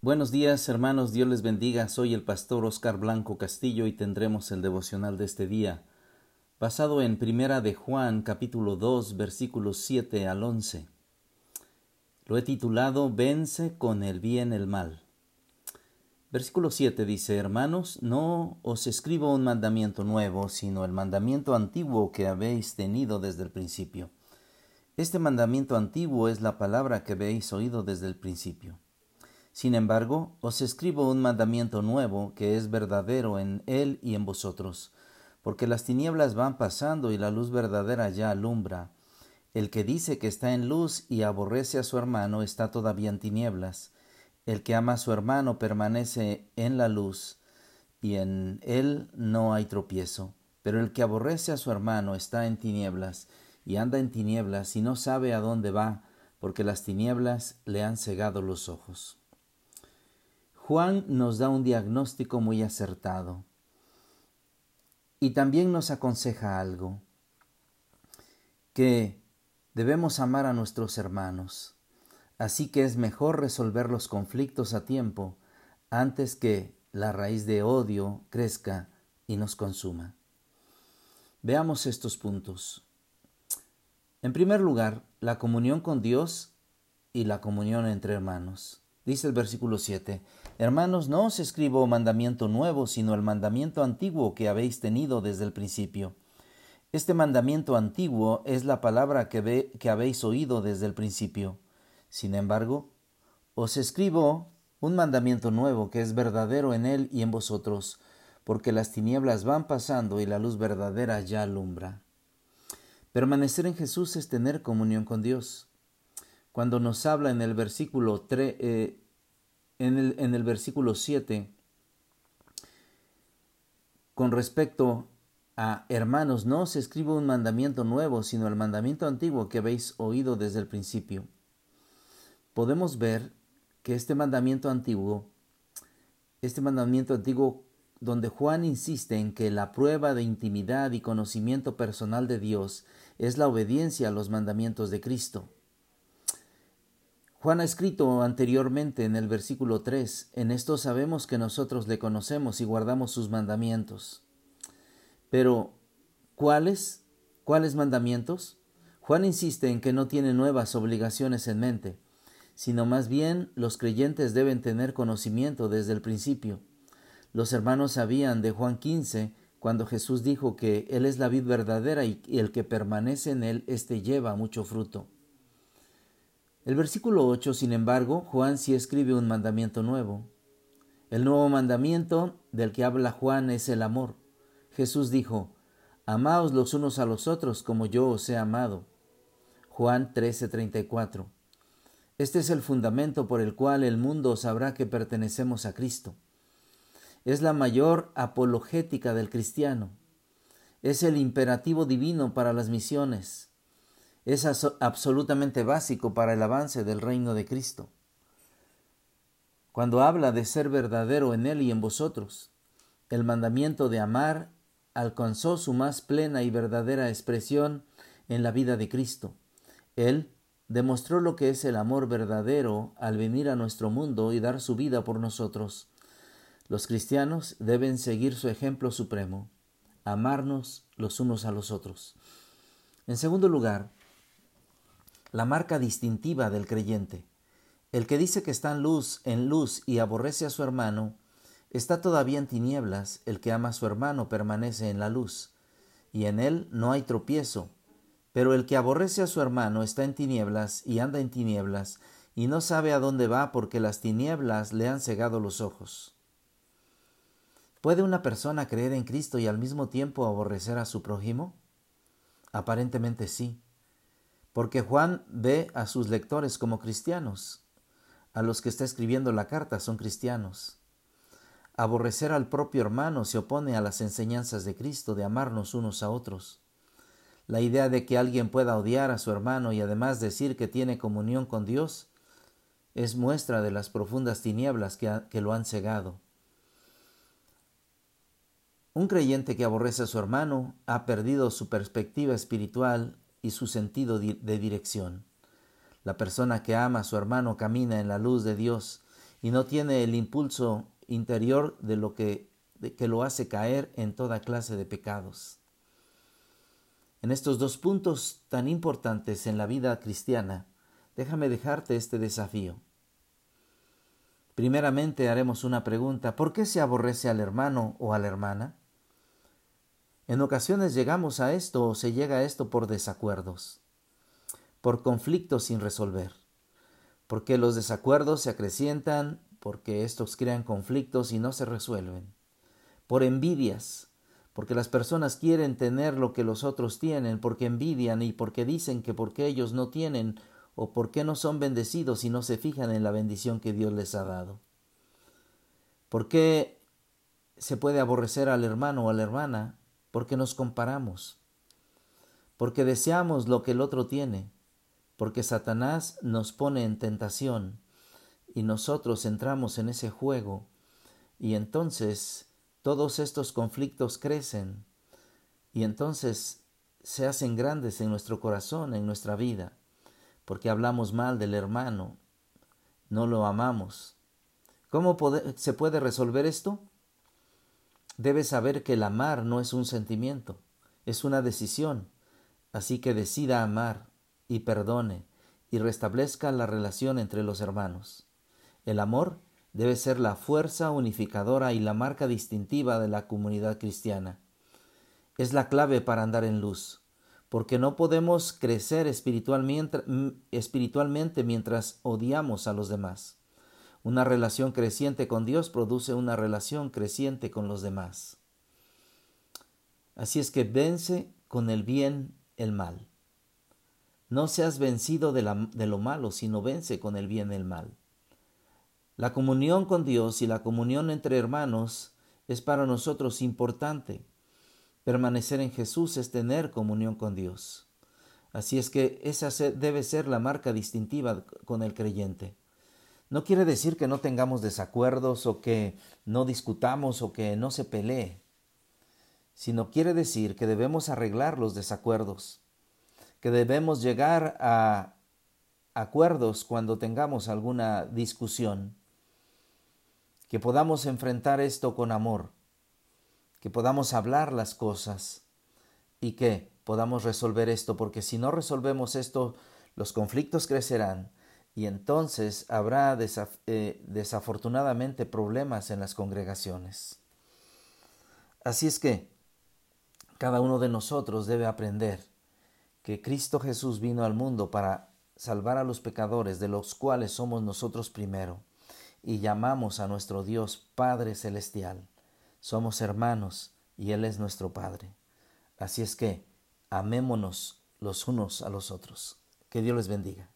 Buenos días, hermanos, Dios les bendiga. Soy el pastor Oscar Blanco Castillo y tendremos el devocional de este día, basado en Primera de Juan, capítulo 2, versículos 7 al 11. Lo he titulado Vence con el bien el mal. Versículo 7 dice, Hermanos, no os escribo un mandamiento nuevo, sino el mandamiento antiguo que habéis tenido desde el principio. Este mandamiento antiguo es la palabra que habéis oído desde el principio. Sin embargo, os escribo un mandamiento nuevo que es verdadero en él y en vosotros, porque las tinieblas van pasando y la luz verdadera ya alumbra. El que dice que está en luz y aborrece a su hermano está todavía en tinieblas. El que ama a su hermano permanece en la luz, y en él no hay tropiezo. Pero el que aborrece a su hermano está en tinieblas, y anda en tinieblas y no sabe a dónde va, porque las tinieblas le han cegado los ojos. Juan nos da un diagnóstico muy acertado y también nos aconseja algo, que debemos amar a nuestros hermanos, así que es mejor resolver los conflictos a tiempo antes que la raíz de odio crezca y nos consuma. Veamos estos puntos. En primer lugar, la comunión con Dios y la comunión entre hermanos. Dice el versículo 7, Hermanos, no os escribo mandamiento nuevo, sino el mandamiento antiguo que habéis tenido desde el principio. Este mandamiento antiguo es la palabra que, ve, que habéis oído desde el principio. Sin embargo, os escribo un mandamiento nuevo que es verdadero en él y en vosotros, porque las tinieblas van pasando y la luz verdadera ya alumbra. Permanecer en Jesús es tener comunión con Dios cuando nos habla en el versículo 3, eh, en, el, versículo 7, con respecto a hermanos, no os escribo un mandamiento nuevo, sino el mandamiento antiguo que habéis oído desde el principio. Podemos ver que este mandamiento antiguo, este mandamiento antiguo donde Juan insiste en que la prueba de intimidad y conocimiento personal de Dios es la obediencia a los mandamientos de Cristo. Juan ha escrito anteriormente en el versículo 3, en esto sabemos que nosotros le conocemos y guardamos sus mandamientos. Pero, ¿cuáles? ¿Cuáles mandamientos? Juan insiste en que no tiene nuevas obligaciones en mente, sino más bien los creyentes deben tener conocimiento desde el principio. Los hermanos sabían de Juan 15, cuando Jesús dijo que Él es la vid verdadera y el que permanece en Él, éste lleva mucho fruto. El versículo 8, sin embargo, Juan sí escribe un mandamiento nuevo. El nuevo mandamiento del que habla Juan es el amor. Jesús dijo, Amaos los unos a los otros como yo os he amado. Juan 13:34. Este es el fundamento por el cual el mundo sabrá que pertenecemos a Cristo. Es la mayor apologética del cristiano. Es el imperativo divino para las misiones es absolutamente básico para el avance del reino de Cristo. Cuando habla de ser verdadero en Él y en vosotros, el mandamiento de amar alcanzó su más plena y verdadera expresión en la vida de Cristo. Él demostró lo que es el amor verdadero al venir a nuestro mundo y dar su vida por nosotros. Los cristianos deben seguir su ejemplo supremo, amarnos los unos a los otros. En segundo lugar, la marca distintiva del creyente. El que dice que está en luz, en luz y aborrece a su hermano, está todavía en tinieblas, el que ama a su hermano permanece en la luz, y en él no hay tropiezo. Pero el que aborrece a su hermano está en tinieblas y anda en tinieblas, y no sabe a dónde va porque las tinieblas le han cegado los ojos. ¿Puede una persona creer en Cristo y al mismo tiempo aborrecer a su prójimo? Aparentemente sí porque Juan ve a sus lectores como cristianos. A los que está escribiendo la carta son cristianos. Aborrecer al propio hermano se opone a las enseñanzas de Cristo de amarnos unos a otros. La idea de que alguien pueda odiar a su hermano y además decir que tiene comunión con Dios es muestra de las profundas tinieblas que, que lo han cegado. Un creyente que aborrece a su hermano ha perdido su perspectiva espiritual y su sentido de dirección. La persona que ama a su hermano camina en la luz de Dios y no tiene el impulso interior de lo que, que lo hace caer en toda clase de pecados. En estos dos puntos tan importantes en la vida cristiana, déjame dejarte este desafío. Primeramente haremos una pregunta, ¿por qué se aborrece al hermano o a la hermana? En ocasiones llegamos a esto o se llega a esto por desacuerdos, por conflictos sin resolver, porque los desacuerdos se acrecientan, porque estos crean conflictos y no se resuelven, por envidias, porque las personas quieren tener lo que los otros tienen, porque envidian y porque dicen que porque ellos no tienen o porque no son bendecidos y no se fijan en la bendición que Dios les ha dado. ¿Por qué se puede aborrecer al hermano o a la hermana porque nos comparamos, porque deseamos lo que el otro tiene, porque Satanás nos pone en tentación y nosotros entramos en ese juego y entonces todos estos conflictos crecen y entonces se hacen grandes en nuestro corazón, en nuestra vida, porque hablamos mal del hermano, no lo amamos. ¿Cómo se puede resolver esto? Debes saber que el amar no es un sentimiento, es una decisión. Así que decida amar y perdone y restablezca la relación entre los hermanos. El amor debe ser la fuerza unificadora y la marca distintiva de la comunidad cristiana. Es la clave para andar en luz, porque no podemos crecer espiritualmente, espiritualmente mientras odiamos a los demás. Una relación creciente con Dios produce una relación creciente con los demás. Así es que vence con el bien el mal. No seas vencido de, lo malo, sino vence con el bien el mal. La comunión con Dios y la comunión entre hermanos es para nosotros importante. Permanecer en Jesús es tener comunión con Dios. Así es que esa debe ser la marca distintiva con el creyente. No quiere decir que no tengamos desacuerdos o que no discutamos o que no se pelee, sino quiere decir que debemos arreglar los desacuerdos, que debemos llegar a acuerdos cuando tengamos alguna discusión, que podamos enfrentar esto con amor, que podamos hablar las cosas y que podamos resolver esto, porque si no resolvemos esto, los conflictos crecerán y entonces habrá eh, desafortunadamente problemas en las congregaciones. Así es que cada uno de nosotros debe aprender que Cristo Jesús vino al mundo para salvar a los pecadores, de los cuales somos nosotros primero, y llamamos a nuestro Dios Padre Celestial. Somos hermanos y Él es nuestro Padre. Así es que amémonos los unos a los otros. Que Dios les bendiga.